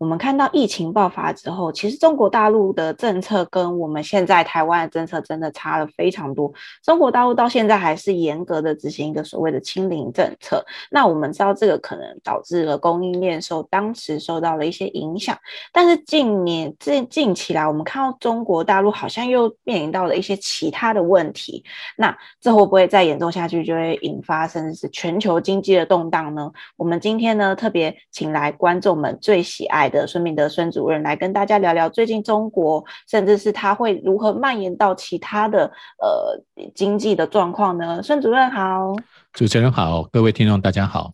我们看到疫情爆发之后，其实中国大陆的政策跟我们现在台湾的政策真的差了非常多。中国大陆到现在还是严格的执行一个所谓的清零政策。那我们知道这个可能导致了供应链受当时受到了一些影响。但是近年近近期来，我们看到中国大陆好像又面临到了一些其他的问题。那这会不会再严重下去，就会引发甚至是全球经济的动荡呢？我们今天呢特别请来观众们最喜爱的孙明德孙主任来跟大家聊聊最近中国，甚至是他会如何蔓延到其他的呃经济的状况呢？孙主任好，主持人好，各位听众大家好。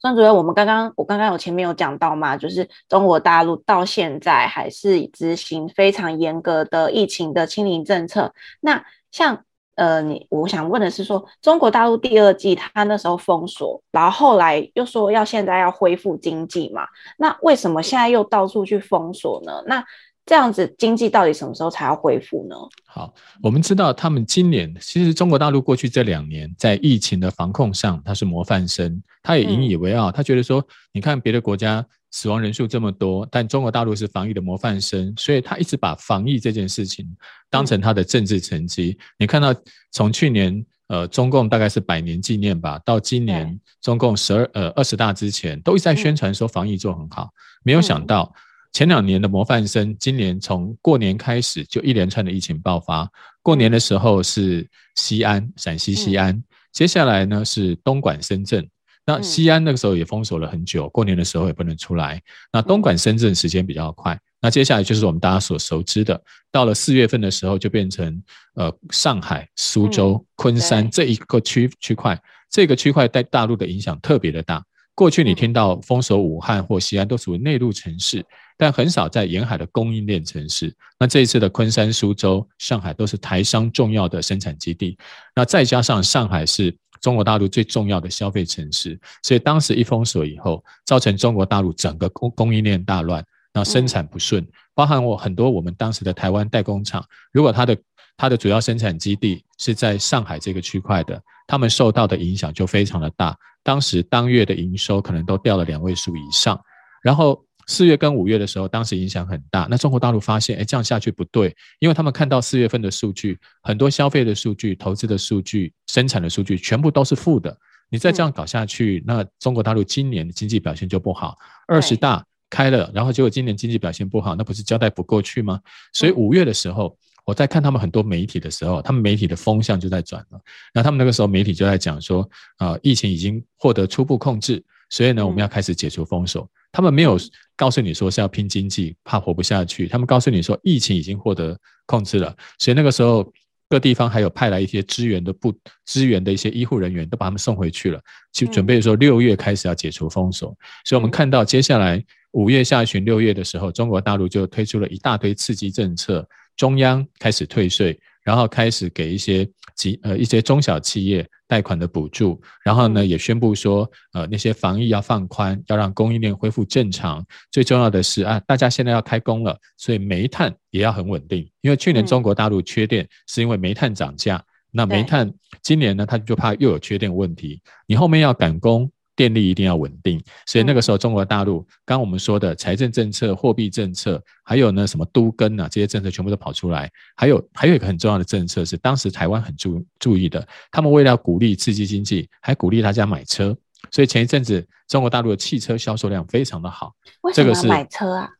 孙主任，我们刚刚我刚刚有前面有讲到嘛，就是中国大陆到现在还是执行非常严格的疫情的清零政策。那像呃，你我想问的是说，中国大陆第二季它那时候封锁，然后后来又说要现在要恢复经济嘛？那为什么现在又到处去封锁呢？那这样子经济到底什么时候才要恢复呢？好，我们知道他们今年其实中国大陆过去这两年在疫情的防控上，它是模范生，他也引以为傲，他觉得说，你看别的国家。死亡人数这么多，但中国大陆是防疫的模范生，所以他一直把防疫这件事情当成他的政治成绩。嗯、你看到从去年呃中共大概是百年纪念吧，到今年中共十二呃二十大之前，都一直在宣传说防疫做很好。嗯、没有想到前两年的模范生，今年从过年开始就一连串的疫情爆发。过年的时候是西安，陕西西安，嗯、接下来呢是东莞、深圳。那西安那个时候也封锁了很久，过年的时候也不能出来。那东莞、深圳时间比较快。那接下来就是我们大家所熟知的，到了四月份的时候就变成呃上海、苏州、昆山这一个区区块。这个区块在大陆的影响特别的大。过去你听到封锁武汉或西安都属于内陆城市，但很少在沿海的供应链城市。那这一次的昆山、苏州、上海都是台商重要的生产基地。那再加上上海是。中国大陆最重要的消费城市，所以当时一封锁以后，造成中国大陆整个供供应链大乱，那生产不顺，包含我很多我们当时的台湾代工厂，如果它的它的主要生产基地是在上海这个区块的，他们受到的影响就非常的大，当时当月的营收可能都掉了两位数以上，然后。四月跟五月的时候，当时影响很大。那中国大陆发现，哎，这样下去不对，因为他们看到四月份的数据，很多消费的数据、投资的数据、生产的数据，全部都是负的。你再这样搞下去，那中国大陆今年的经济表现就不好。二十大开了，然后结果今年经济表现不好，那不是交代不过去吗？所以五月的时候，我在看他们很多媒体的时候，他们媒体的风向就在转了。那他们那个时候媒体就在讲说，啊，疫情已经获得初步控制，所以呢，我们要开始解除封锁。他们没有告诉你说是要拼经济，怕活不下去。他们告诉你说疫情已经获得控制了，所以那个时候各地方还有派来一些支援的部支援的一些医护人员，都把他们送回去了，就准备说六月开始要解除封锁。所以我们看到接下来五月下旬、六月的时候，中国大陆就推出了一大堆刺激政策，中央开始退税。然后开始给一些企呃一些中小企业贷款的补助，然后呢也宣布说呃那些防疫要放宽，要让供应链恢复正常。最重要的是啊，大家现在要开工了，所以煤炭也要很稳定。因为去年中国大陆缺电是因为煤炭涨价，那煤炭今年呢他就怕又有缺电问题，你后面要赶工。电力一定要稳定，所以那个时候中国大陆，刚我们说的财政政策、货币政策，还有呢什么都跟啊这些政策全部都跑出来。还有还有一个很重要的政策是当时台湾很注注意的，他们为了要鼓励刺激经济，还鼓励大家买车。所以前一阵子中国大陆的汽车销售量非常的好。为什么要买车啊？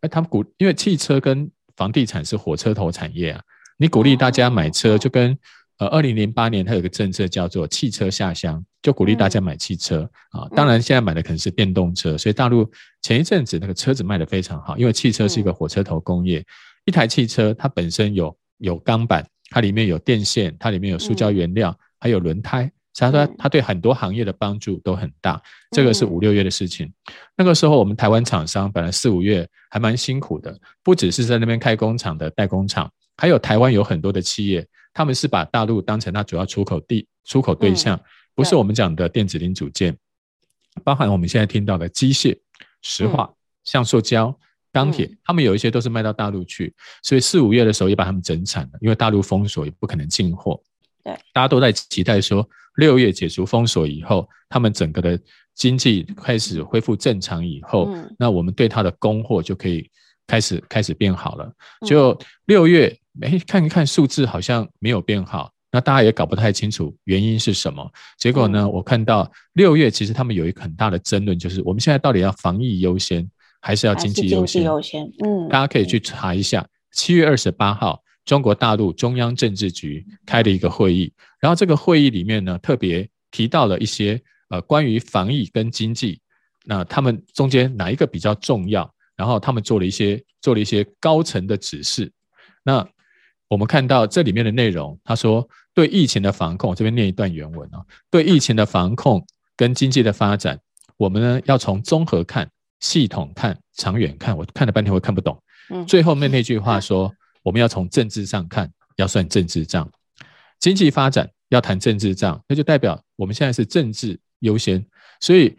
哎，他们鼓，因为汽车跟房地产是火车头产业啊，你鼓励大家买车，就跟。呃，二零零八年，它有个政策叫做汽车下乡，就鼓励大家买汽车啊。当然，现在买的可能是电动车，所以大陆前一阵子那个车子卖得非常好，因为汽车是一个火车头工业。一台汽车它本身有有钢板，它里面有电线，它里面有塑胶原料，还有轮胎，所以它它对很多行业的帮助都很大。这个是五六月的事情。那个时候，我们台湾厂商本来四五月还蛮辛苦的，不只是在那边开工厂的代工厂，还有台湾有很多的企业。他们是把大陆当成它主要出口地、出口对象，不是我们讲的电子零组件。包含我们现在听到的机械、石化、像塑胶、钢铁，他们有一些都是卖到大陆去，所以四五月的时候也把他们整惨了，因为大陆封锁也不可能进货。对，大家都在期待说六月解除封锁以后，他们整个的经济开始恢复正常以后，那我们对它的供货就可以开始开始变好了。就六月，哎，看一看数字好像没有变好。那大家也搞不太清楚原因是什么，结果呢？我看到六月其实他们有一个很大的争论，就是我们现在到底要防疫优先，还是要经济优先？优先，嗯，大家可以去查一下，七月二十八号，中国大陆中央政治局开了一个会议，然后这个会议里面呢，特别提到了一些呃关于防疫跟经济，那他们中间哪一个比较重要？然后他们做了一些做了一些高层的指示，那。我们看到这里面的内容，他说对疫情的防控，我这边念一段原文啊，对疫情的防控跟经济的发展，我们呢要从综合看、系统看、长远看。我看了半天，我看不懂。最后面那句话说，我们要从政治上看，要算政治账。经济发展要谈政治账，那就代表我们现在是政治优先。所以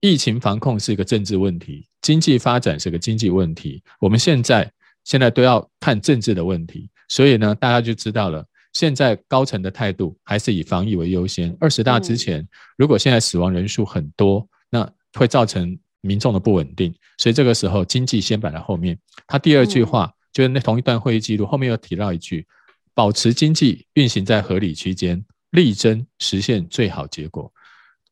疫情防控是一个政治问题，经济发展是个经济问题。我们现在现在都要看政治的问题。所以呢，大家就知道了，现在高层的态度还是以防疫为优先。二十大之前，如果现在死亡人数很多，那会造成民众的不稳定。所以这个时候，经济先摆在后面。他第二句话就是那同一段会议记录后面又提到一句：保持经济运行在合理区间，力争实现最好结果。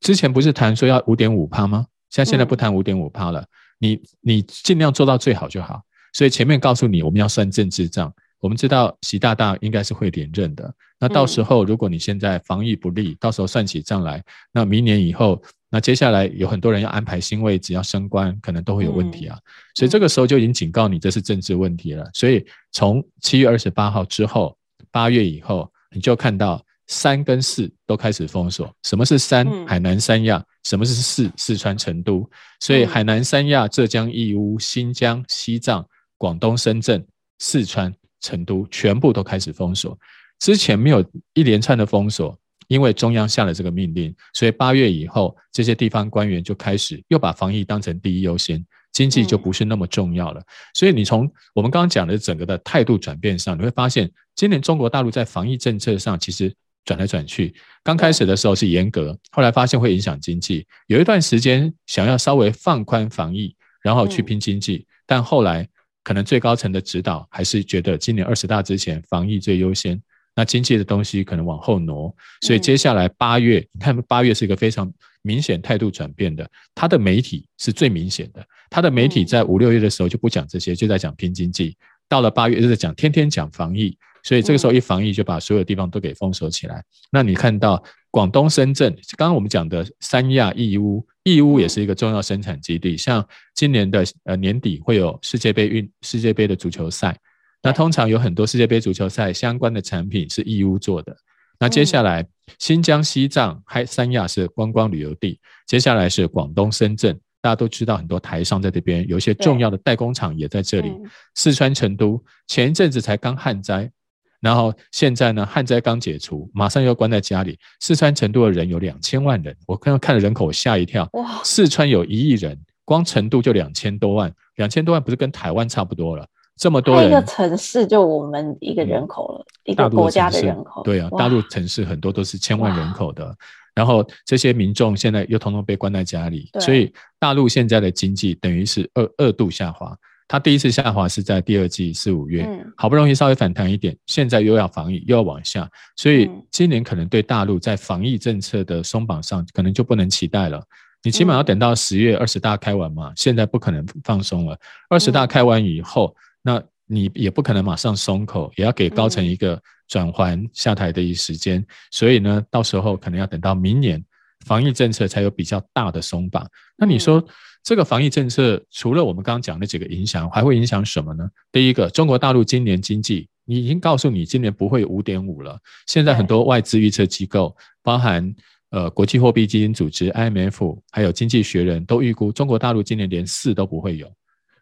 之前不是谈说要五点五趴吗？现在现在不谈五点五趴了，你你尽量做到最好就好。所以前面告诉你，我们要算政治账。我们知道习大大应该是会连任的，那到时候如果你现在防疫不力，到时候算起账来，那明年以后，那接下来有很多人要安排新位置，要升官，可能都会有问题啊。所以这个时候就已经警告你，这是政治问题了。所以从七月二十八号之后，八月以后，你就看到三跟四都开始封锁。什么是三？海南三亚。什么是四？四川成都。所以海南三亚、浙江义乌、新疆、西藏、广东深圳、四川。成都全部都开始封锁，之前没有一连串的封锁，因为中央下了这个命令，所以八月以后，这些地方官员就开始又把防疫当成第一优先，经济就不是那么重要了。所以你从我们刚刚讲的整个的态度转变上，你会发现，今年中国大陆在防疫政策上其实转来转去，刚开始的时候是严格，后来发现会影响经济，有一段时间想要稍微放宽防疫，然后去拼经济，但后来。可能最高层的指导还是觉得今年二十大之前防疫最优先，那经济的东西可能往后挪，所以接下来八月，你看八月是一个非常明显态度转变的，他的媒体是最明显的，他的媒体在五六月的时候就不讲这些，就在讲拼经济，到了八月就在讲天天讲防疫，所以这个时候一防疫就把所有地方都给封锁起来，那你看到。广东深圳，刚刚我们讲的三亚义乌，义乌也是一个重要生产基地。像今年的呃年底会有世界杯运世界杯的足球赛，那通常有很多世界杯足球赛相关的产品是义乌做的。那接下来新疆、西藏还三亚是观光旅游地，接下来是广东深圳，大家都知道很多台商在这边，有一些重要的代工厂也在这里。四川成都前一阵子才刚旱灾。然后现在呢，旱灾刚解除，马上又关在家里。四川成都的人有两千万人，我刚刚看了人口，吓一跳。哇！四川有一亿人，光成都就两千多万，两千多万不是跟台湾差不多了？这么多人，一个城市就我们一个人口了，嗯、一个国家的人口。对啊，大陆城市很多都是千万人口的，然后这些民众现在又统统被关在家里，所以大陆现在的经济等于是二二度下滑。它第一次下滑是在第二季四五月，好不容易稍微反弹一点，现在又要防疫，又要往下，所以今年可能对大陆在防疫政策的松绑上，可能就不能期待了。你起码要等到十月二十大开完嘛，现在不可能放松了。二十大开完以后，那你也不可能马上松口，也要给高层一个转换下台的一时间，所以呢，到时候可能要等到明年，防疫政策才有比较大的松绑。那你说？这个防疫政策除了我们刚刚讲的几个影响，还会影响什么呢？第一个，中国大陆今年经济，你已经告诉你今年不会五点五了。现在很多外资预测机构，包含呃国际货币基金组织 IMF，还有经济学人都预估中国大陆今年连四都不会有。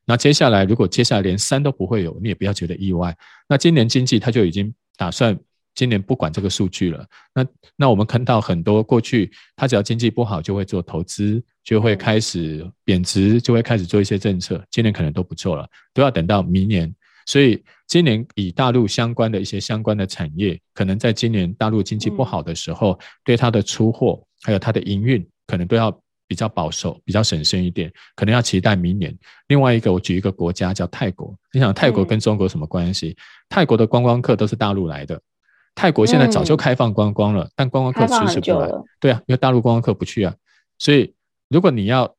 那接下来如果接下来连三都不会有，你也不要觉得意外。那今年经济他就已经打算今年不管这个数据了。那那我们看到很多过去他只要经济不好就会做投资。就会开始贬值，就会开始做一些政策。今年可能都不做了，都要等到明年。所以今年以大陆相关的一些相关的产业，可能在今年大陆经济不好的时候，对它的出货还有它的营运，可能都要比较保守、比较审慎一点，可能要期待明年。另外一个，我举一个国家叫泰国，你想泰国跟中国什么关系？泰国的观光客都是大陆来的。泰国现在早就开放观光了，但观光客迟迟不来。对啊，因为大陆观光客不去啊，所以如果你要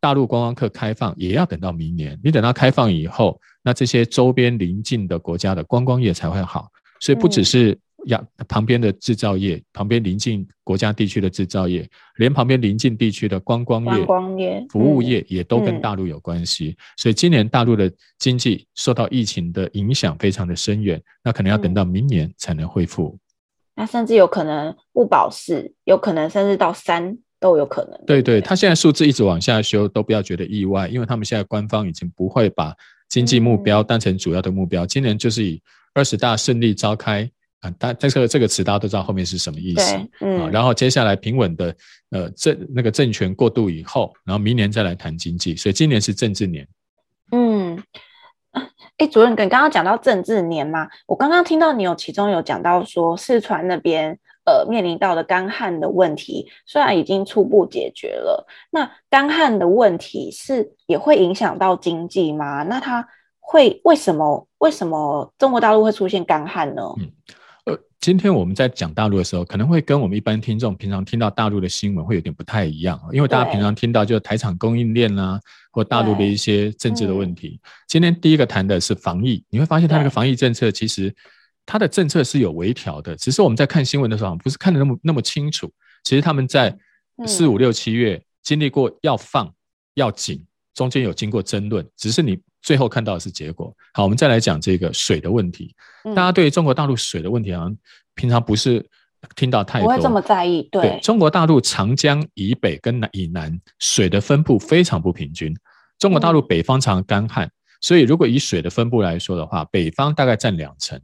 大陆观光客开放，也要等到明年。你等到开放以后，那这些周边邻近的国家的观光业才会好。所以不只是呀，旁边的制造业，旁边邻近国家地区的制造业，连旁边邻近地区的观光业、观光业、服务业也都跟大陆有关系。所以今年大陆的经济受到疫情的影响非常的深远，那可能要等到明年才能恢复。那甚至有可能不保四，有可能甚至到三都有可能。对对，他现在数字一直往下修，都不要觉得意外，因为他们现在官方已经不会把经济目标当成主要的目标。今年就是以二十大顺利召开啊，但这个这个词大家都知道后面是什么意思。嗯，然后接下来平稳的呃政那个政权过渡以后，然后明年再来谈经济，所以今年是政治年。嗯。哎，主任，你刚刚讲到政治年嘛，我刚刚听到你有其中有讲到说，四川那边呃面临到的干旱的问题，虽然已经初步解决了，那干旱的问题是也会影响到经济吗？那它会为什么为什么中国大陆会出现干旱呢？嗯，呃，今天我们在讲大陆的时候，可能会跟我们一般听众平常听到大陆的新闻会有点不太一样，因为大家平常听到就是台厂供应链啦、啊。或大陆的一些政治的问题。今天第一个谈的是防疫，你会发现它那个防疫政策其实它的政策是有微调的，只是我们在看新闻的时候不是看的那么那么清楚。其实他们在四五六七月经历过要放要紧，中间有经过争论，只是你最后看到的是结果。好，我们再来讲这个水的问题。大家对中国大陆水的问题好像平常不是。听到太多，不会这么在意。对，对中国大陆长江以北跟南以南水的分布非常不平均。中国大陆北方常干旱，嗯，所以如果以水的分布来说的话，北方大概占两成，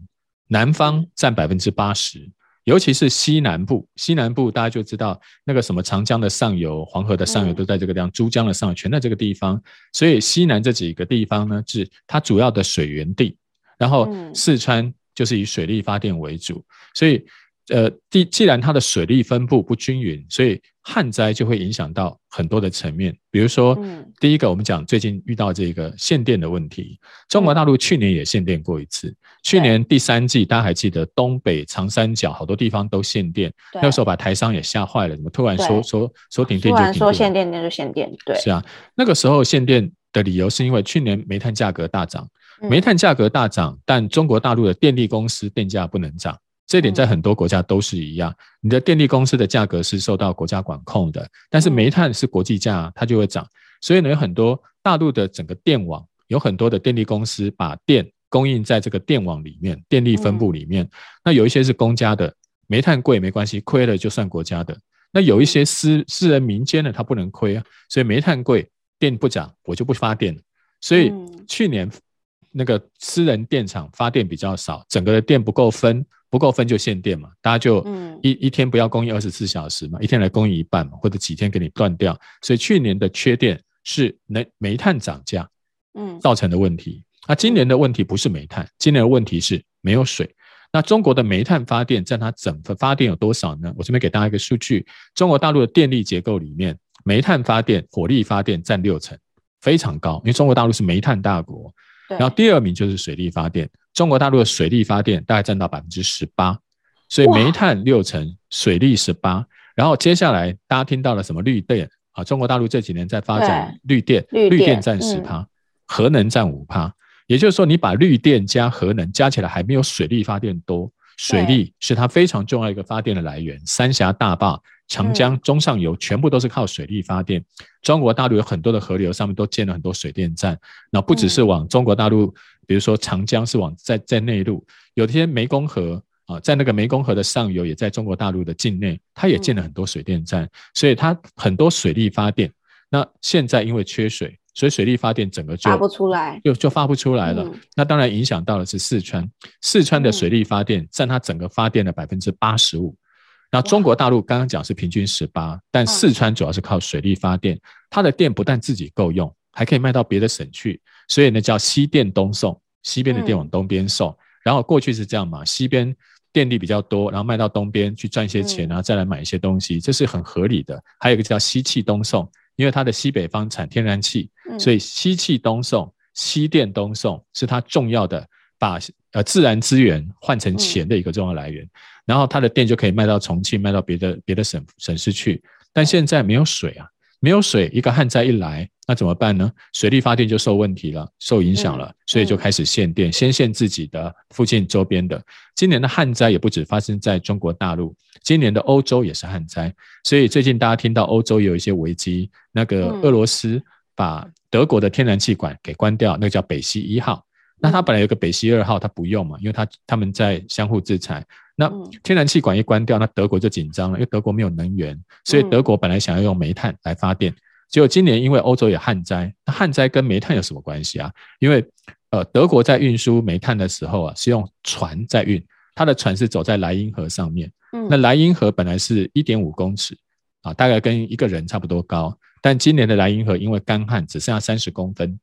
南方占百分之八十。尤其是西南部，西南部大家就知道那个什么长江的上游、黄河的上游都在这个地方，珠江的上游全在这个地方。所以西南这几个地方呢，是它主要的水源地。然后四川就是以水力发电为主，所以。呃，既既然它的水力分布不均匀，所以旱灾就会影响到很多的层面。比如说，第一个我们讲最近遇到这个限电的问题，中国大陆去年也限电过一次。去年第三季大家还记得东北长三角好多地方都限电，那时候把台商也吓坏了，怎么突然说说说停电就停电？突然说限电那就限电，对，是啊，那个时候限电的理由是因为去年煤炭价格大涨，煤炭价格大涨，但中国大陆的电力公司电价不能涨。这点在很多国家都是一样，你的电力公司的价格是受到国家管控的，但是煤炭是国际价，它就会涨。所以呢，有很多大陆的整个电网，有很多的电力公司把电供应在这个电网里面，电力分布里面。那有一些是公家的，煤炭贵没关系，亏了就算国家的。那有一些私私人民间的，它不能亏啊，所以煤炭贵，电不涨，我就不发电。所以去年那个私人电厂发电比较少，整个的电不够分。不够分就限电嘛，大家就一一天不要供应二十四小时嘛，一天来供应一半嘛，或者几天给你断掉。所以去年的缺电是煤煤炭涨价，嗯，造成的问题。那今年的问题不是煤炭，今年的问题是没有水。那中国的煤炭发电占它整个发电有多少呢？我这边给大家一个数据：中国大陆的电力结构里面，煤炭发电、火力发电占六成，非常高，因为中国大陆是煤炭大国。然后第二名就是水力发电，中国大陆的水力发电大概占到百分之十八，所以煤炭六成，水力十八。然后接下来大家听到了什么绿电啊？中国大陆这几年在发展绿电，绿电占十趴，核能占五趴。也就是说，你把绿电加核能加起来，还没有水力发电多。水力是它非常重要一个发电的来源，三峡大坝。长江中上游全部都是靠水力发电，中国大陆有很多的河流上面都建了很多水电站，那不只是往中国大陆，比如说长江是往在在内陆，有些湄公河啊，在那个湄公河的上游也在中国大陆的境内，它也建了很多水电站，所以它很多水力发电。那现在因为缺水，所以水力发电整个就发不出来，就就发不出来了。那当然影响到的是四川，四川的水力发电占它整个发电的百分之八十五。然后中国大陆刚刚讲是平均十八，但四川主要是靠水力发电，它的电不但自己够用，还可以卖到别的省去，所以呢叫西电东送，西边的电往东边送。然后过去是这样嘛，西边电力比较多，然后卖到东边去赚一些钱，然后再来买一些东西，这是很合理的。还有一个叫西气东送，因为它的西北方产天然气，所以西气东送、西电东送是它重要的把呃自然资源换成钱的一个重要来源。然后他的电就可以卖到重庆，卖到别的别的省省市去。但现在没有水啊，没有水，一个旱灾一来，那怎么办呢？水力发电就受问题了，受影响了，嗯、所以就开始限电，嗯、先限自己的附近周边的。今年的旱灾也不止发生在中国大陆，今年的欧洲也是旱灾。所以最近大家听到欧洲有一些危机，那个俄罗斯把德国的天然气管给关掉，那个叫北溪一号。那它本来有个北溪二号，它不用嘛，因为它他们在相互制裁。那天然气管一关掉，那德国就紧张了，因为德国没有能源，所以德国本来想要用煤炭来发电。结果今年因为欧洲有旱灾，那旱灾跟煤炭有什么关系啊？因为呃，德国在运输煤炭的时候啊，是用船在运，它的船是走在莱茵河上面。嗯那莱茵河本来是一点五公尺啊，大概跟一个人差不多高，但今年的莱茵河因为干旱，只剩下三十公分，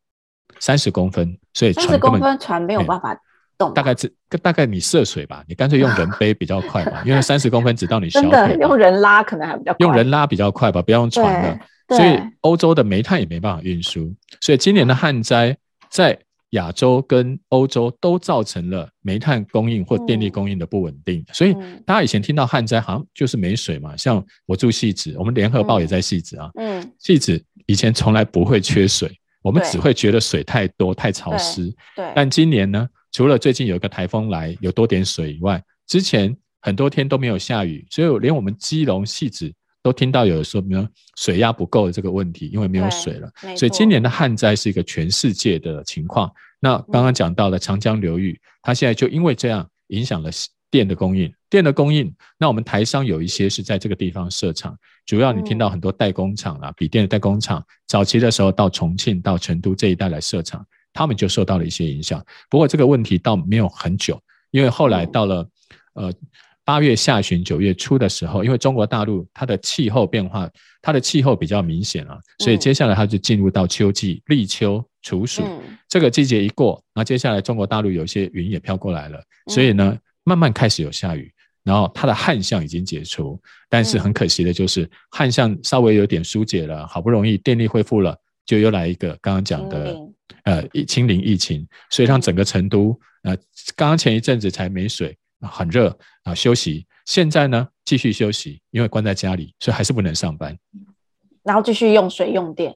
三十公分，所以三十公分船没有办法。大概这大概你涉水吧，你干脆用人背比较快吧，因为三十公分只到你小腿。真的用人拉可能还比较快。用人拉比较快吧，不要用船了。所以欧洲的煤炭也没办法运输，所以今年的旱灾在亚洲跟欧洲都造成了煤炭供应或电力供应的不稳定。所以大家以前听到旱灾好像就是没水嘛，像我住汐止，我们联合报也在汐止啊。嗯，汐止以前从来不会缺水，我们只会觉得水太多太潮湿。对，但今年呢？除了最近有一个台风来，有多点水以外，之前很多天都没有下雨，所以连我们基隆、戏子都听到有说明水压不够的这个问题，因为没有水了。所以今年的旱灾是一个全世界的情况。那刚刚讲到了长江流域，它现在就因为这样影响了电的供应。电的供应，那我们台商有一些是在这个地方设厂，主要你听到很多代工厂啦，笔电的代工厂，早期的时候到重庆、到成都这一带来设厂。他们就受到了一些影响，不过这个问题倒没有很久，因为后来到了呃八月下旬、九月初的时候，因为中国大陆它的气候变化，它的气候比较明显了，所以接下来它就进入到秋季立秋处暑。这个季节一过，那接下来中国大陆有一些云也飘过来了，所以呢慢慢开始有下雨，然后它的旱象已经解除，但是很可惜的就是旱象稍微有点疏解了，好不容易电力恢复了，就又来一个刚刚讲的。呃，疫清零疫情，所以让整个成都，呃，刚刚前一阵子才没水，很热啊，休息。现在呢，继续休息，因为关在家里，所以还是不能上班。然后继续用水用电。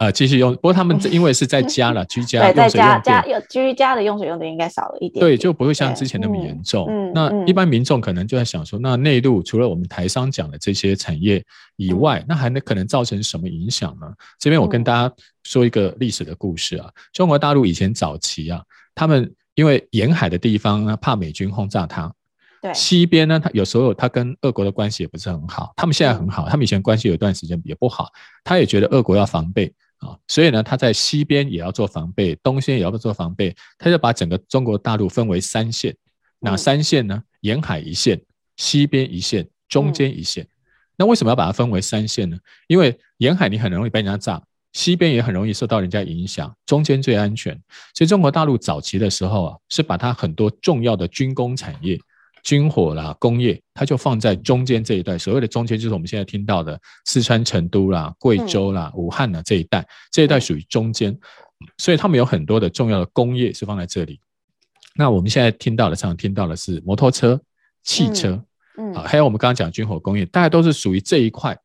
呃，继续用，不过他们因为是在家了，居家对，在家家有居家的用水用电应该少了一点，点，对，就不会像之前那么严重。嗯，那一般民众可能就在想说，那内陆除了我们台商讲的这些产业以外，嗯、那还能可能造成什么影响呢？这边我跟大家说一个历史的故事啊，中国大陆以前早期啊，他们因为沿海的地方呢，怕美军轰炸它，对，西边呢，他有时候他跟俄国的关系也不是很好，他们现在很好，他们以前关系有一段时间也不好，他也觉得俄国要防备。啊，所以呢，他在西边也要做防备，东边也要做防备，他就把整个中国大陆分为三线，哪三线呢？沿海一线，西边一线，中间一线。那为什么要把它分为三线呢？因为沿海你很容易被人家炸，西边也很容易受到人家影响，中间最安全。所以中国大陆早期的时候啊，是把它很多重要的军工产业。军火啦，工业，它就放在中间这一带。所谓的中间，就是我们现在听到的四川成都啦、贵州啦、武汉啦这一带，这一带属于中间。所以他们有很多的重要的工业是放在这里。那我们现在听到的，常常听到的是摩托车、汽车，嗯，还有我们刚刚讲军火工业，大概都是属于这一块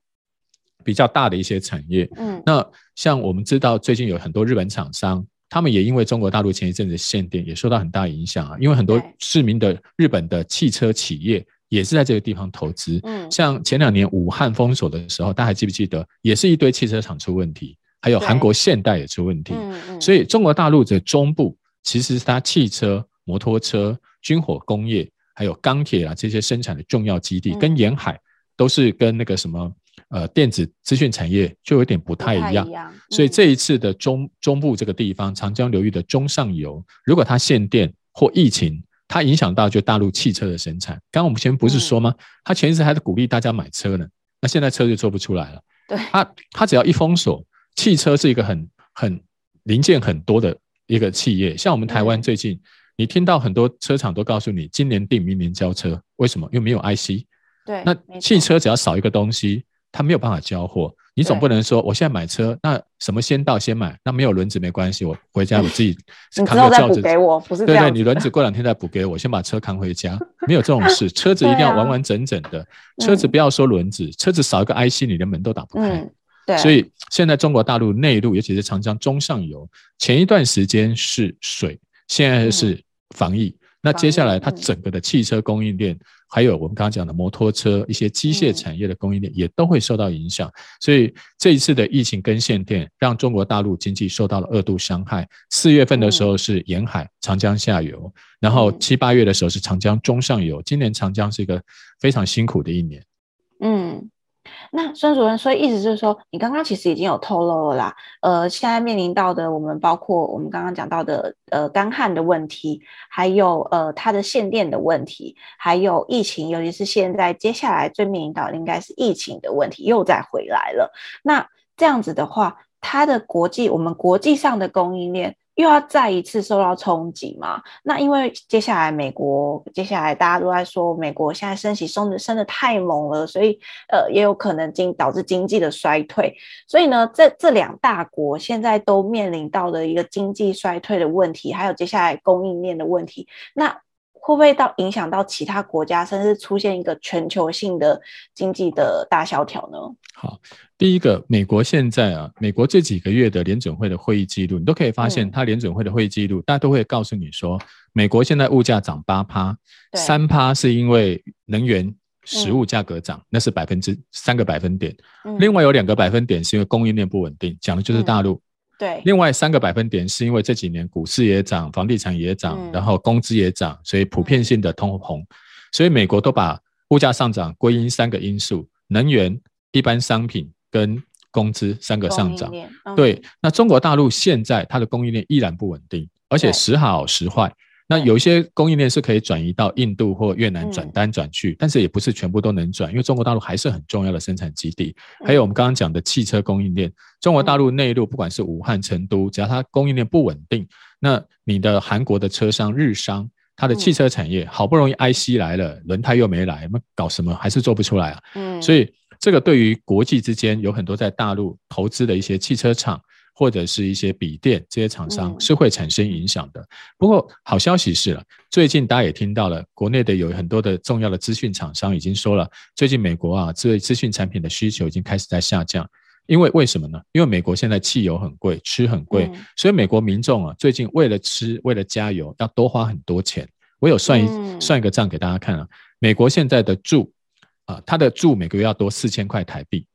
比较大的一些产业。嗯，那像我们知道，最近有很多日本厂商。他们也因为中国大陆前一阵子限电，也受到很大影响啊。因为很多市民的日本的汽车企业也是在这个地方投资。嗯，像前两年武汉封锁的时候，大家还记不记得？也是一堆汽车厂出问题，还有韩国现代也出问题。所以中国大陆的中部其实是它汽车、摩托车、军火工业，还有钢铁啊这些生产的重要基地，跟沿海都是跟那个什么。呃，电子资讯产业就有点不太一样，一样嗯、所以这一次的中中部这个地方，长江流域的中上游，如果它限电或疫情，它影响到就大陆汽车的生产。刚刚我们前面不是说吗？它前一阵还在鼓励大家买车呢，那现在车就做不出来了。对，它它只要一封锁，汽车是一个很很零件很多的一个企业。像我们台湾最近，你听到很多车厂都告诉你，今年定，明年交车，为什么？因为没有 IC。对，那汽车只要少一个东西，它没有办法交货。你总不能说我现在买车，那什么先到先买，那没有轮子没关系，我回家我自己扛个轿子给我，不是对对，你轮子过两天再补给我，先把车扛回家，没有这种事，车子一定要完完整整的，车子不要说轮子，车子少一个 IC，你连门都打不开。对，所以现在中国大陆内陆，尤其是长江中上游，前一段时间是水，现在是防疫。那接下来，它整个的汽车供应链，还有我们刚刚讲的摩托车、一些机械产业的供应链，也都会受到影响。所以这一次的疫情跟限电，让中国大陆经济受到了二度伤害。四月份的时候是沿海长江下游，然后七八月的时候是长江中上游。今年长江是一个非常辛苦的一年。嗯。那孙主任，所以意思就是说，你刚刚其实已经有透露了啦。呃，现在面临到的，我们包括我们刚刚讲到的，呃，干旱的问题，还有呃，它的限电的问题，还有疫情，尤其是现在接下来最面临到的应该是疫情的问题又再回来了。那这样子的话，它的国际，我们国际上的供应链。又要再一次受到冲击嘛？那因为接下来美国，接下来大家都在说美国现在升息升的升的太猛了，所以呃也有可能经导致经济的衰退。所以呢，这这两大国现在都面临到的一个经济衰退的问题，还有接下来供应链的问题。那会不会到影响到其他国家，甚至出现一个全球性的经济的大萧条呢？好，第一个，美国现在啊，美国这几个月的联准会的会议记录，你都可以发现，它联准会的会议记录，大家都会告诉你说，美国现在物价涨八趴，三趴是因为能源、食物价格涨，那是百分之三个百分点，另外有两个百分点是因为供应链不稳定，讲的就是大陆。对，另外三个百分点是因为这几年股市也涨，房地产也涨，然后工资也涨，所以普遍性的通膨，所以美国都把物价上涨归因三个因素：能源、一般商品跟工资三个上涨。对，那中国大陆现在它的供应链依然不稳定，而且时好时坏。那有一些供应链是可以转移到印度或越南转单转去，但是也不是全部都能转，因为中国大陆还是很重要的生产基地。还有我们刚刚讲的汽车供应链，中国大陆内陆不管是武汉、成都，只要它供应链不稳定，那你的韩国的车商、日商，它的汽车产业好不容易 IC 来了，轮胎又没来，那搞什么还是做不出来啊？嗯，所以这个对于国际之间有很多在大陆投资的一些汽车厂。或者是一些笔电这些厂商是会产生影响的。嗯、不过好消息是了，最近大家也听到了，国内的有很多的重要的资讯厂商已经说了，最近美国啊，这资讯产品的需求已经开始在下降。因为为什么呢？因为美国现在汽油很贵，吃很贵，嗯、所以美国民众啊，最近为了吃，为了加油，要多花很多钱。我有算一、嗯、算一个账给大家看啊，美国现在的住啊，他的住每个月要多四千块台币，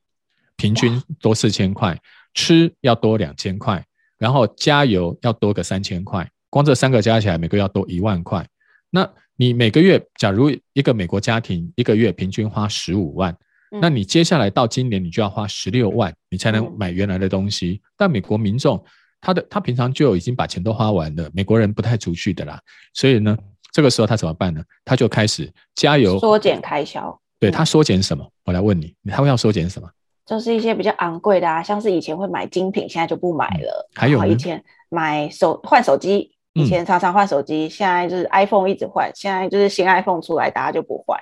平均多四千块。吃要多两千块，然后加油要多个三千块，光这三个加起来每个月要多一万块。那你每个月，假如一个美国家庭一个月平均花十五万，那你接下来到今年你就要花十六万，你才能买原来的东西。但美国民众他的他平常就已经把钱都花完了，美国人不太储蓄的啦，所以呢，这个时候他怎么办呢？他就开始加油，缩减开销。对，他缩减什么？我来问你，他会要缩减什么？就是一些比较昂贵的啊，像是以前会买精品，现在就不买了。还有以前买手换手机，以前常常换手机，现在就是 iPhone 一直换，现在就是新 iPhone 出来，大家就不换。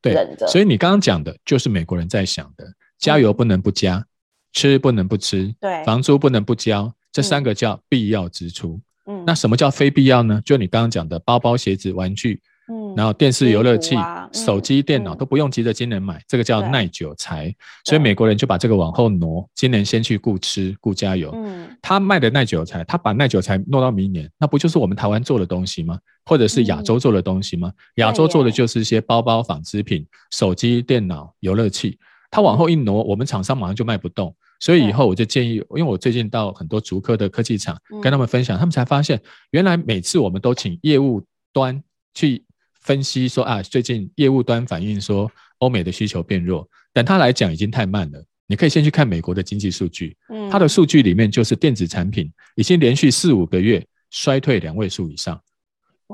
对，所以你刚刚讲的就是美国人在想的：加油不能不加，吃不能不吃，对，房租不能不交，这三个叫必要支出。嗯，那什么叫非必要呢？就你刚刚讲的包包、鞋子、玩具。嗯，然后电视、游乐器、手机、电脑都不用急着今年买，嗯、这个叫耐久财。所以美国人就把这个往后挪，今年先去顾吃、顾加油。嗯，他卖的耐久财，他把耐久财挪到明年，那不就是我们台湾做的东西吗？或者是亚洲做的东西吗？嗯、亚洲做的就是一些包包、纺织品、手机、电脑、游乐器。他往后一挪，我们厂商马上就卖不动。所以以后我就建议，因为我最近到很多竹科的科技厂跟他们分享，他们才发现，原来每次我们都请业务端去。分析说啊，最近业务端反映说欧美的需求变弱，但他来讲已经太慢了。你可以先去看美国的经济数据，嗯，它的数据里面就是电子产品已经连续四五个月衰退两位数以上，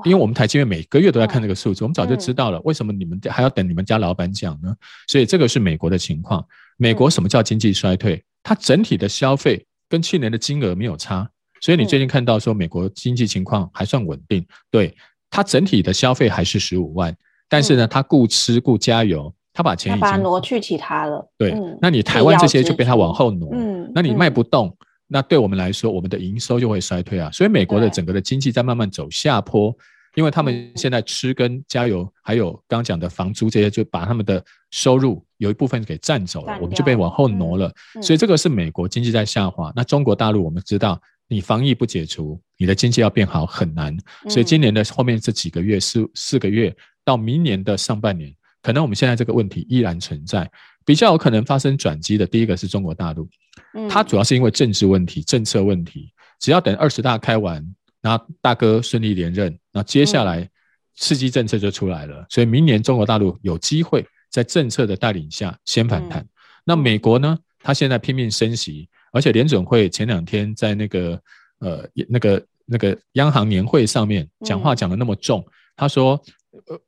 因为我们台积电每个月都在看这个数字，我们早就知道了。为什么你们还要等你们家老板讲呢？所以这个是美国的情况。美国什么叫经济衰退？它整体的消费跟去年的金额没有差，所以你最近看到说美国经济情况还算稳定。对，它整体的消费还是十五万，但是呢，他顾吃顾加油，他把钱已经挪去其他了。对，那你台湾这些就被他往后挪。嗯，那你卖不动。那对我们来说，我们的营收就会衰退啊。所以美国的整个的经济在慢慢走下坡，因为他们现在吃跟加油，还有刚刚讲的房租这些，就把他们的收入有一部分给占走了，我们就被往后挪了。所以这个是美国经济在下滑。那中国大陆我们知道，你防疫不解除，你的经济要变好很难。所以今年的后面这几个月四四个月到明年的上半年，可能我们现在这个问题依然存在。比较有可能发生转机的，第一个是中国大陆。它主要是因为政治问题、政策问题。只要等二十大开完，然后大哥顺利连任，那接下来刺激政策就出来了。所以明年中国大陆有机会在政策的带领下先反弹。那美国呢？它现在拼命升息，而且联准会前两天在那个呃那个那个央行年会上面讲话讲的那么重，他说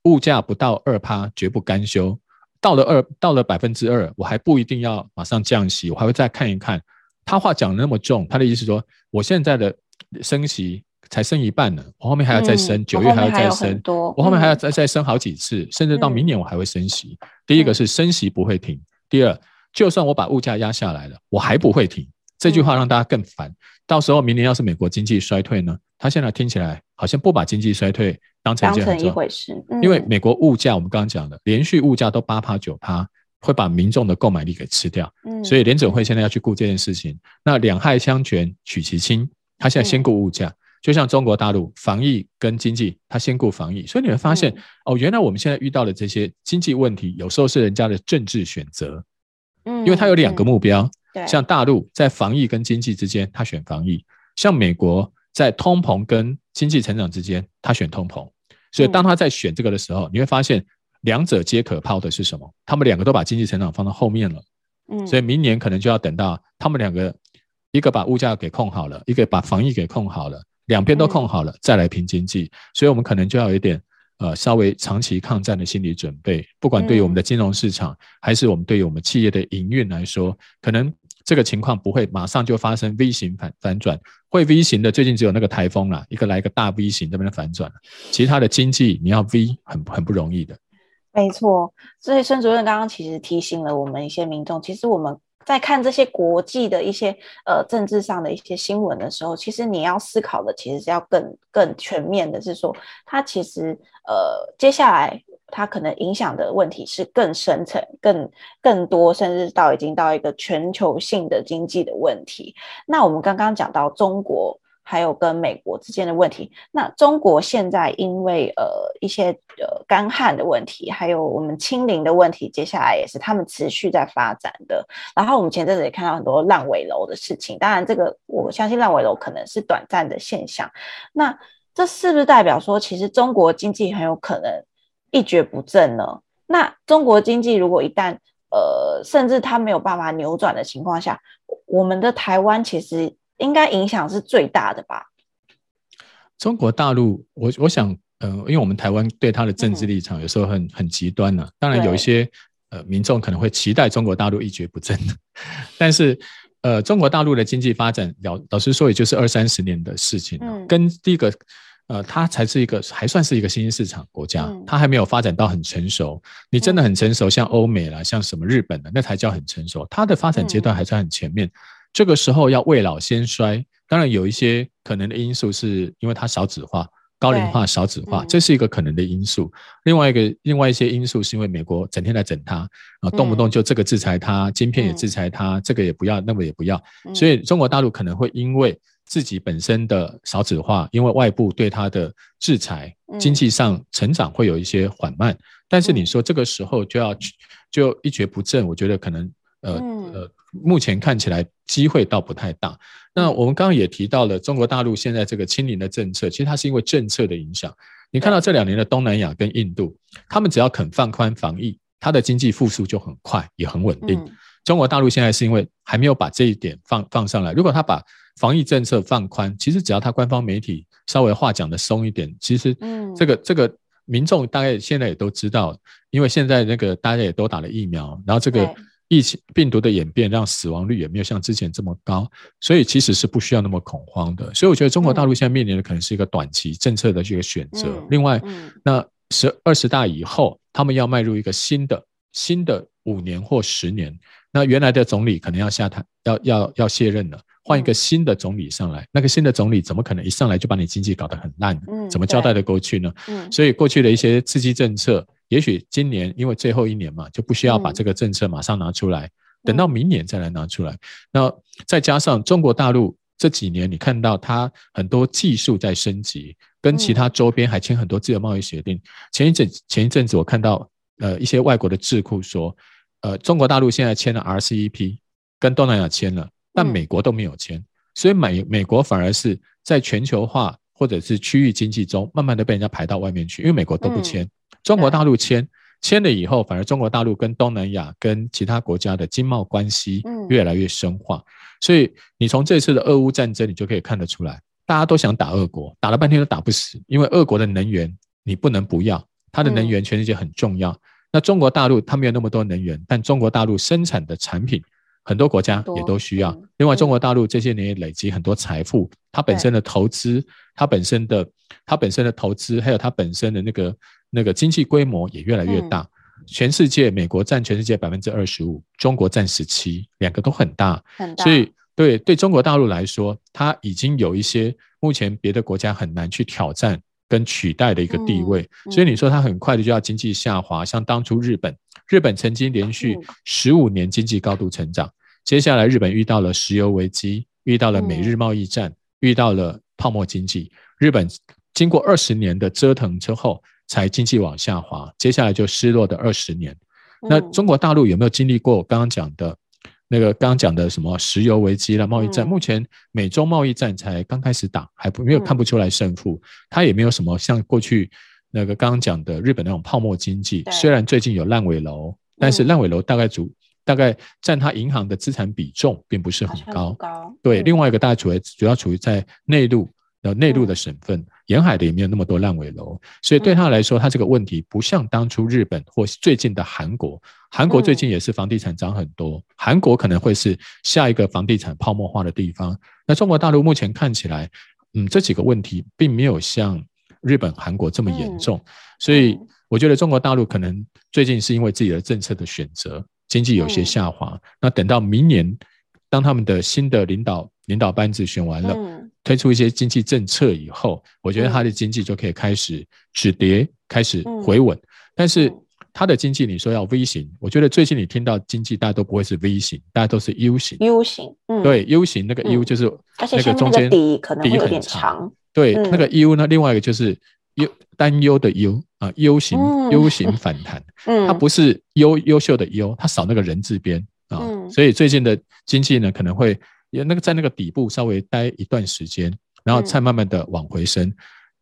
物价不到二趴绝不甘休。到了二，到了百分之二，我还不一定要马上降息，我还会再看一看。他话讲的那么重，他的意思是说，我现在的升息才升一半呢，我后面还要再升，九、嗯、月还要再升，我后面还要再再升好几次，嗯、甚至到明年我还会升息。嗯、第一个是升息不会停，第二，就算我把物价压下来了，我还不会停。这句话让大家更烦。嗯、到时候明年要是美国经济衰退呢？他现在听起来好像不把经济衰退当成一件很重要的回事。嗯、因为美国物价我们刚刚讲的，连续物价都八趴九趴，会把民众的购买力给吃掉。嗯、所以联准会现在要去顾这件事情。那两害相权取其轻，他现在先顾物价，嗯、就像中国大陆防疫跟经济，他先顾防疫。所以你会发现，嗯、哦，原来我们现在遇到的这些经济问题，有时候是人家的政治选择。嗯，因为它有两个目标。嗯对像大陆在防疫跟经济之间，它选防疫；像美国在通膨跟经济成长之间，它选通膨。所以当他在选这个的时候，嗯、你会发现两者皆可抛的是什么？他们两个都把经济成长放到后面了。嗯，所以明年可能就要等到他们两个，一个把物价给控好了，一个把防疫给控好了，两边都控好了，再来拼经济。所以我们可能就要有一点。呃，稍微长期抗战的心理准备，不管对于我们的金融市场，嗯、还是我们对于我们企业的营运来说，可能这个情况不会马上就发生 V 型反反转，会 V 型的最近只有那个台风啦，一个来一个大 V 型这边的反转，其他的经济你要 V 很很不容易的。没错，所以孙主任刚刚其实提醒了我们一些民众，其实我们。在看这些国际的一些呃政治上的一些新闻的时候，其实你要思考的其实是要更更全面的，是说它其实呃接下来它可能影响的问题是更深层、更更多，甚至到已经到一个全球性的经济的问题。那我们刚刚讲到中国。还有跟美国之间的问题，那中国现在因为呃一些呃干旱的问题，还有我们清零的问题，接下来也是他们持续在发展的。然后我们前阵子也看到很多烂尾楼的事情，当然这个我相信烂尾楼可能是短暂的现象。那这是不是代表说，其实中国经济很有可能一蹶不振呢？那中国经济如果一旦呃甚至它没有办法扭转的情况下，我们的台湾其实。应该影响是最大的吧？中国大陆，我我想，嗯、呃，因为我们台湾对它的政治立场有时候很很极端呢、啊。当然有一些呃民众可能会期待中国大陆一蹶不振，但是呃，中国大陆的经济发展，老老实说，也就是二三十年的事情、啊。嗯、跟第一个，呃，它才是一个还算是一个新兴市场国家，嗯、它还没有发展到很成熟。你真的很成熟，嗯、像欧美啦，像什么日本的，那才叫很成熟。它的发展阶段还算很前面。嗯这个时候要未老先衰，当然有一些可能的因素，是因为它少子化、高龄化、少子化，这是一个可能的因素。另外一个，另外一些因素是因为美国整天在整它，啊，动不动就这个制裁它，晶片也制裁它，这个也不要，那个也不要，所以中国大陆可能会因为自己本身的少子化，因为外部对它的制裁，经济上成长会有一些缓慢。但是你说这个时候就要就一蹶不振，我觉得可能呃呃。目前看起来机会倒不太大。那我们刚刚也提到了中国大陆现在这个清零的政策，其实它是因为政策的影响。你看到这两年的东南亚跟印度，他们只要肯放宽防疫，它的经济复苏就很快也很稳定。中国大陆现在是因为还没有把这一点放放上来。如果他把防疫政策放宽，其实只要他官方媒体稍微话讲的松一点，其实这个、嗯、这个民众大概现在也都知道，因为现在那个大家也都打了疫苗，然后这个疫情病毒的演变让死亡率也没有像之前这么高，所以其实是不需要那么恐慌的。所以我觉得中国大陆现在面临的可能是一个短期政策的这个选择。嗯、另外，嗯、那十二十大以后，他们要迈入一个新的新的五年或十年，那原来的总理可能要下台，要要要卸任了。换一个新的总理上来，那个新的总理怎么可能一上来就把你经济搞得很烂？嗯，怎么交代得过去呢？嗯，所以过去的一些刺激政策，也许今年因为最后一年嘛，就不需要把这个政策马上拿出来，等到明年再来拿出来。那再加上中国大陆这几年，你看到它很多技术在升级，跟其他周边还签很多自由贸易协定。前一阵前一阵子我看到呃一些外国的智库说，呃中国大陆现在签了 RCEP，跟东南亚签了。但美国都没有签，所以美美国反而是在全球化或者是区域经济中，慢慢的被人家排到外面去，因为美国都不签，中国大陆签，签了以后，反而中国大陆跟东南亚跟其他国家的经贸关系越来越深化。所以你从这次的俄乌战争，你就可以看得出来，大家都想打俄国，打了半天都打不死，因为俄国的能源你不能不要，它的能源全世界很重要。那中国大陆它没有那么多能源，但中国大陆生产的产品。很多国家也都需要。另外，中国大陆这些年也累积很多财富，它本身的投资，它本身的它本身的投资，还有它本身的那个那个经济规模也越来越大。全世界，美国占全世界百分之二十五，中国占十七，两个都很大。所以，对对中国大陆来说，它已经有一些目前别的国家很难去挑战跟取代的一个地位。所以你说它很快的就要经济下滑，像当初日本。日本曾经连续十五年经济高度成长，接下来日本遇到了石油危机，遇到了美日贸易战，遇到了泡沫经济。日本经过二十年的折腾之后，才经济往下滑，接下来就失落的二十年。那中国大陆有没有经历过我刚刚讲的那个刚刚讲的什么石油危机了贸易战？目前美中贸易战才刚开始打，还不没有看不出来胜负，它也没有什么像过去。那个刚刚讲的日本那种泡沫经济，虽然最近有烂尾楼，但是烂尾楼大概主大概占它银行的资产比重并不是很高。对，另外一个大概主要主要处于在内陆的内陆的省份，沿海的也没有那么多烂尾楼，所以对他来说，他这个问题不像当初日本或最近的韩国，韩国最近也是房地产涨很多，韩国可能会是下一个房地产泡沫化的地方。那中国大陆目前看起来，嗯，这几个问题并没有像。日本、韩国这么严重，嗯、所以我觉得中国大陆可能最近是因为自己的政策的选择，经济有些下滑。嗯、那等到明年，当他们的新的领导领导班子选完了，嗯、推出一些经济政策以后，我觉得他的经济就可以开始止跌，开始回稳。嗯、但是他的经济，你说要 V 型，我觉得最近你听到经济，大家都不会是 V 型，大家都是 U 型。U 型，嗯，对，U 型那个 U 就是那个中间底可能有点长。对，那个 U 呢，另外一个就是忧担忧的忧啊，U 型 U 型反弹，它不是优优秀的优，它少那个人字边啊，所以最近的经济呢，可能会也那个在那个底部稍微待一段时间，然后再慢慢的往回升。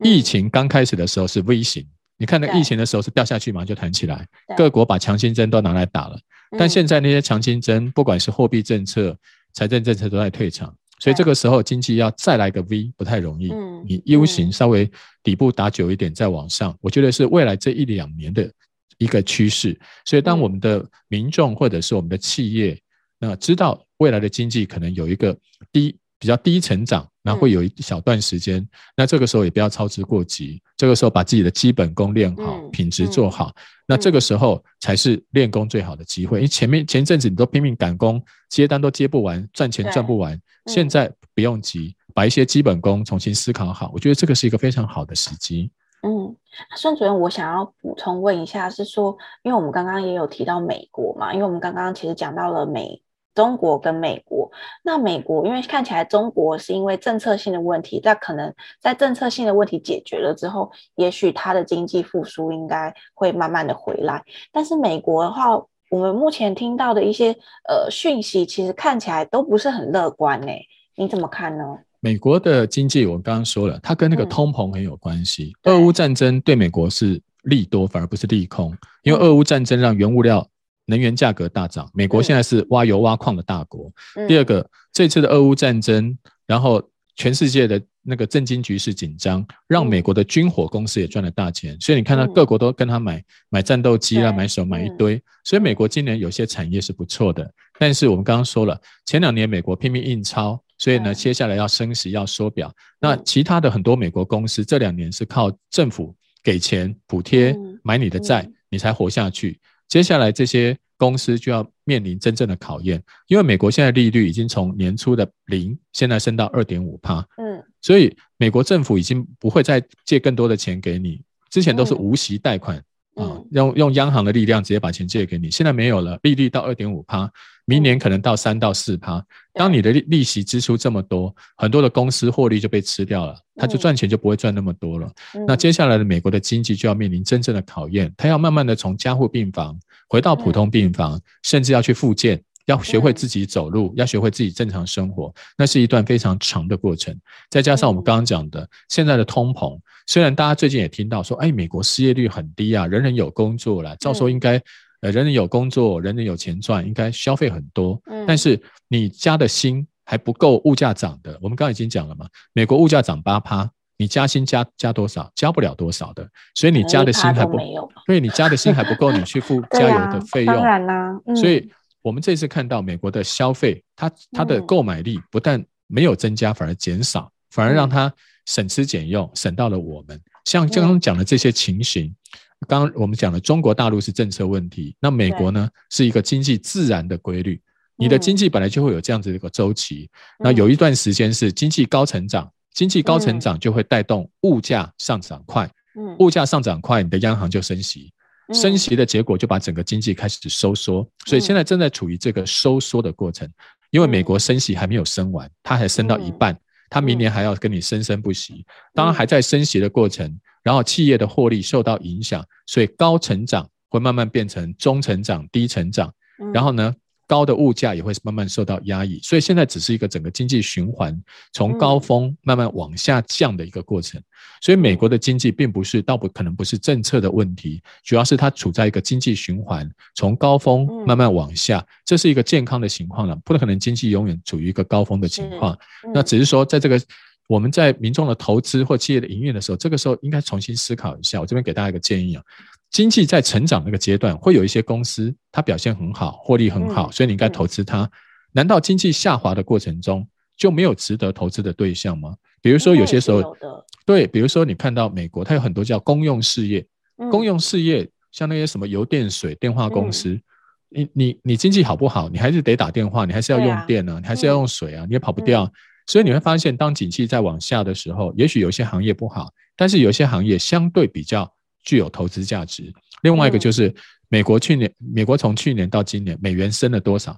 疫情刚开始的时候是 V 型，你看那个疫情的时候是掉下去马上就弹起来，各国把强心针都拿来打了，但现在那些强心针，不管是货币政策、财政政策都在退场。所以这个时候经济要再来个 V 不太容易，你 U 型稍微底部打久一点再往上，我觉得是未来这一两年的一个趋势。所以当我们的民众或者是我们的企业，那知道未来的经济可能有一个低比较低成长，然后会有一小段时间，那这个时候也不要操之过急，这个时候把自己的基本功练好，品质做好。那这个时候才是练功最好的机会，因为前面前一阵子你都拼命赶工，接单都接不完，赚钱赚不完。现在不用急，把一些基本功重新思考好，我觉得这个是一个非常好的时机。嗯，孙主任，我想要补充问一下，是说，因为我们刚刚也有提到美国嘛，因为我们刚刚其实讲到了美。中国跟美国，那美国因为看起来中国是因为政策性的问题，在可能在政策性的问题解决了之后，也许它的经济复苏应该会慢慢的回来。但是美国的话，我们目前听到的一些呃讯息，其实看起来都不是很乐观呢。你怎么看呢？美国的经济我刚刚说了，它跟那个通膨很有关系。嗯、俄乌战争对美国是利多，反而不是利空，因为俄乌战争让原物料。能源价格大涨，美国现在是挖油挖矿的大国。嗯、第二个，这次的俄乌战争，然后全世界的那个政经局势紧张，让美国的军火公司也赚了大钱。嗯、所以你看到各国都跟他买买战斗机啦，买手买一堆。所以美国今年有些产业是不错的。但是我们刚刚说了，前两年美国拼命印钞，所以呢，接下来要升息要缩表。那其他的很多美国公司这两年是靠政府给钱补贴买你的债，你才活下去。接下来这些公司就要面临真正的考验，因为美国现在利率已经从年初的零，现在升到二点五帕，嗯，所以美国政府已经不会再借更多的钱给你，之前都是无息贷款。啊、哦，用用央行的力量直接把钱借给你，现在没有了，利率到二点五趴，明年可能到三到四趴。当你的利利息支出这么多，很多的公司获利就被吃掉了，他就赚钱就不会赚那么多了。那接下来的美国的经济就要面临真正的考验，他要慢慢的从加护病房回到普通病房，甚至要去复健。要学会自己走路，要学会自己正常生活，那是一段非常长的过程。再加上我们刚刚讲的，现在的通膨，虽然大家最近也听到说，哎，美国失业率很低啊，人人有工作了，照说应该，呃，人人有工作，人人有钱赚，应该消费很多。但是你加的薪还不够物价涨的。我们刚刚已经讲了嘛，美国物价涨八趴，你加薪加加多少？加不了多少的。所以你加的薪还不，所以你加的薪还不够你去 付加油的费用。当然啦，所以。我们这次看到美国的消费，它它的购买力不但没有增加，反而减少，反而让它省吃俭用，省到了我们。像刚刚讲的这些情形，刚刚我们讲的中国大陆是政策问题，那美国呢是一个经济自然的规律。你的经济本来就会有这样子的一个周期，那有一段时间是经济高成长，经济高成长就会带动物价上涨快，物价上涨快，你的央行就升息。升息的结果就把整个经济开始收缩，所以现在正在处于这个收缩的过程。因为美国升息还没有升完，它还升到一半，它明年还要跟你生生不息。当然还在升息的过程，然后企业的获利受到影响，所以高成长会慢慢变成中成长、低成长。然后呢，高的物价也会慢慢受到压抑，所以现在只是一个整个经济循环从高峰慢慢往下降的一个过程。所以美国的经济并不是，倒不可能不是政策的问题，主要是它处在一个经济循环从高峰慢慢往下，这是一个健康的情况了，不可能经济永远处于一个高峰的情况。那只是说，在这个我们在民众的投资或企业的营运的时候，这个时候应该重新思考一下。我这边给大家一个建议啊。经济在成长那个阶段，会有一些公司它表现很好，获利很好，所以你应该投资它。难道经济下滑的过程中就没有值得投资的对象吗？比如说有些时候，对，比如说你看到美国，它有很多叫公用事业，公用事业像那些什么油电水、电话公司，你你你经济好不好，你还是得打电话，你还是要用电呢，你还是要用水啊，你也跑不掉。所以你会发现，当景气在往下的时候，也许有些行业不好，但是有些行业相对比较。具有投资价值。另外一个就是美国去年，美国从去年到今年，美元升了多少？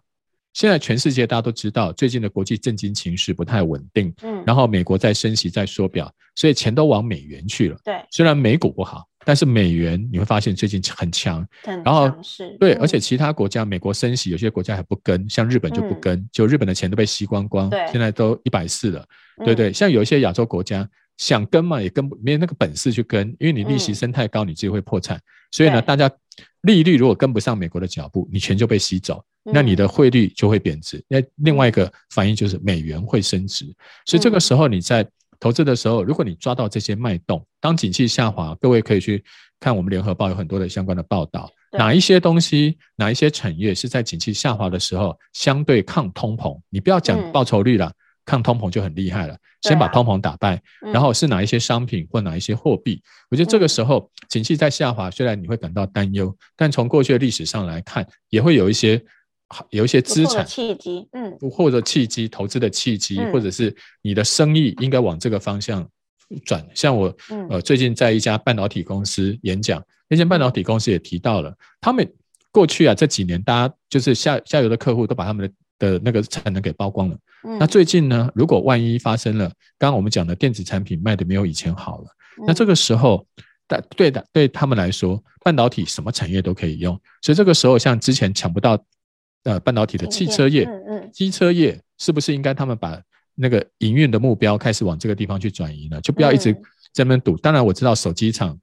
现在全世界大家都知道，最近的国际政经情势不太稳定。嗯，然后美国在升息，在缩表，所以钱都往美元去了。对，虽然美股不好，但是美元你会发现最近很强。然后是，对，而且其他国家美国升息，有些国家还不跟，像日本就不跟，就日本的钱都被吸光光。对，现在都一百四了。对对，像有一些亚洲国家。想跟嘛，也跟不没有那个本事去跟，因为你利息升太高，你自己会破产。所以呢，大家利率如果跟不上美国的脚步，你钱就被吸走，那你的汇率就会贬值。那另外一个反应就是美元会升值。所以这个时候你在投资的时候，如果你抓到这些脉动，当景气下滑，各位可以去看我们联合报有很多的相关的报道，哪一些东西，哪一些产业是在景气下滑的时候相对抗通膨？你不要讲报酬率了。抗通膨就很厉害了，先把通膨打败，然后是哪一些商品或哪一些货币？我觉得这个时候景气在下滑，虽然你会感到担忧，但从过去的历史上来看，也会有一些有一些资产契机，嗯，或者契机投资的契机，或者是你的生意应该往这个方向转。像我呃最近在一家半导体公司演讲，那间半导体公司也提到了，他们过去啊这几年，大家就是下下游的客户都把他们的。的那个产能给曝光了。那最近呢，如果万一发生了，刚刚我们讲的电子产品卖的没有以前好了，那这个时候，但对的，对他们来说，半导体什么产业都可以用。所以这个时候，像之前抢不到呃半导体的汽车业、机车业，是不是应该他们把那个营运的目标开始往这个地方去转移呢？就不要一直在那边赌。当然我知道手机厂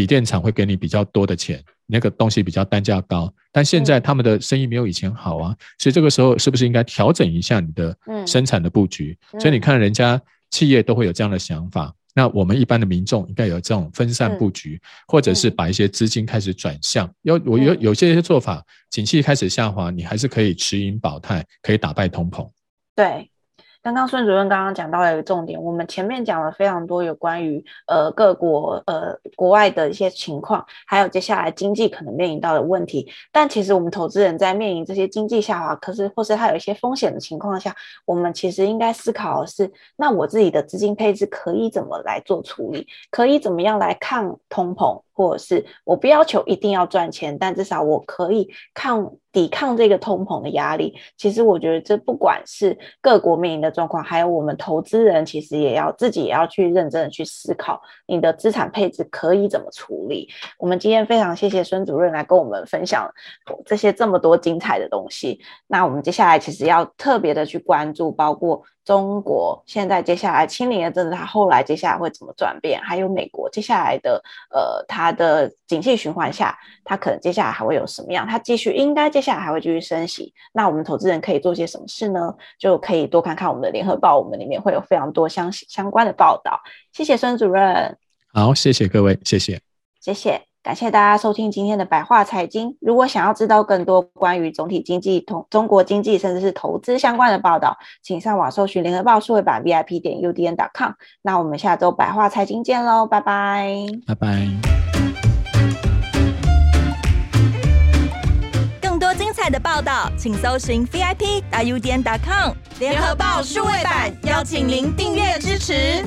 笔电厂会给你比较多的钱，那个东西比较单价高。但现在他们的生意没有以前好啊，所以这个时候是不是应该调整一下你的生产的布局？所以你看，人家企业都会有这样的想法。那我们一般的民众应该有这种分散布局，或者是把一些资金开始转向。有我有有些做法，景气开始下滑，你还是可以持盈保泰，可以打败通膨。对。刚刚孙主任刚刚讲到了一个重点，我们前面讲了非常多有关于呃各国呃国外的一些情况，还有接下来经济可能面临到的问题。但其实我们投资人在面临这些经济下滑，可是或是它有一些风险的情况下，我们其实应该思考的是，那我自己的资金配置可以怎么来做处理，可以怎么样来抗通膨。或者是我不要求一定要赚钱，但至少我可以抗抵抗这个通膨的压力。其实我觉得这不管是各国面临的状况，还有我们投资人，其实也要自己也要去认真的去思考，你的资产配置可以怎么处理。我们今天非常谢谢孙主任来跟我们分享这些这么多精彩的东西。那我们接下来其实要特别的去关注，包括。中国现在接下来清零的政策，它后来接下来会怎么转变？还有美国接下来的呃，它的景气循环下，它可能接下来还会有什么样？它继续应该接下来还会继续升息。那我们投资人可以做些什么事呢？就可以多看看我们的联合报，我们里面会有非常多相相关的报道。谢谢孙主任。好，谢谢各位，谢谢，谢谢。感谢大家收听今天的百话财经。如果想要知道更多关于总体经济、同中国经济，甚至是投资相关的报道，请上网搜寻联合报数位版 VIP 点 UDN.com。那我们下周百话财经见喽，拜拜，拜拜。更多精彩的报道，请搜寻 VIP 点 UDN.com 联合报数位版，邀请您订阅支持。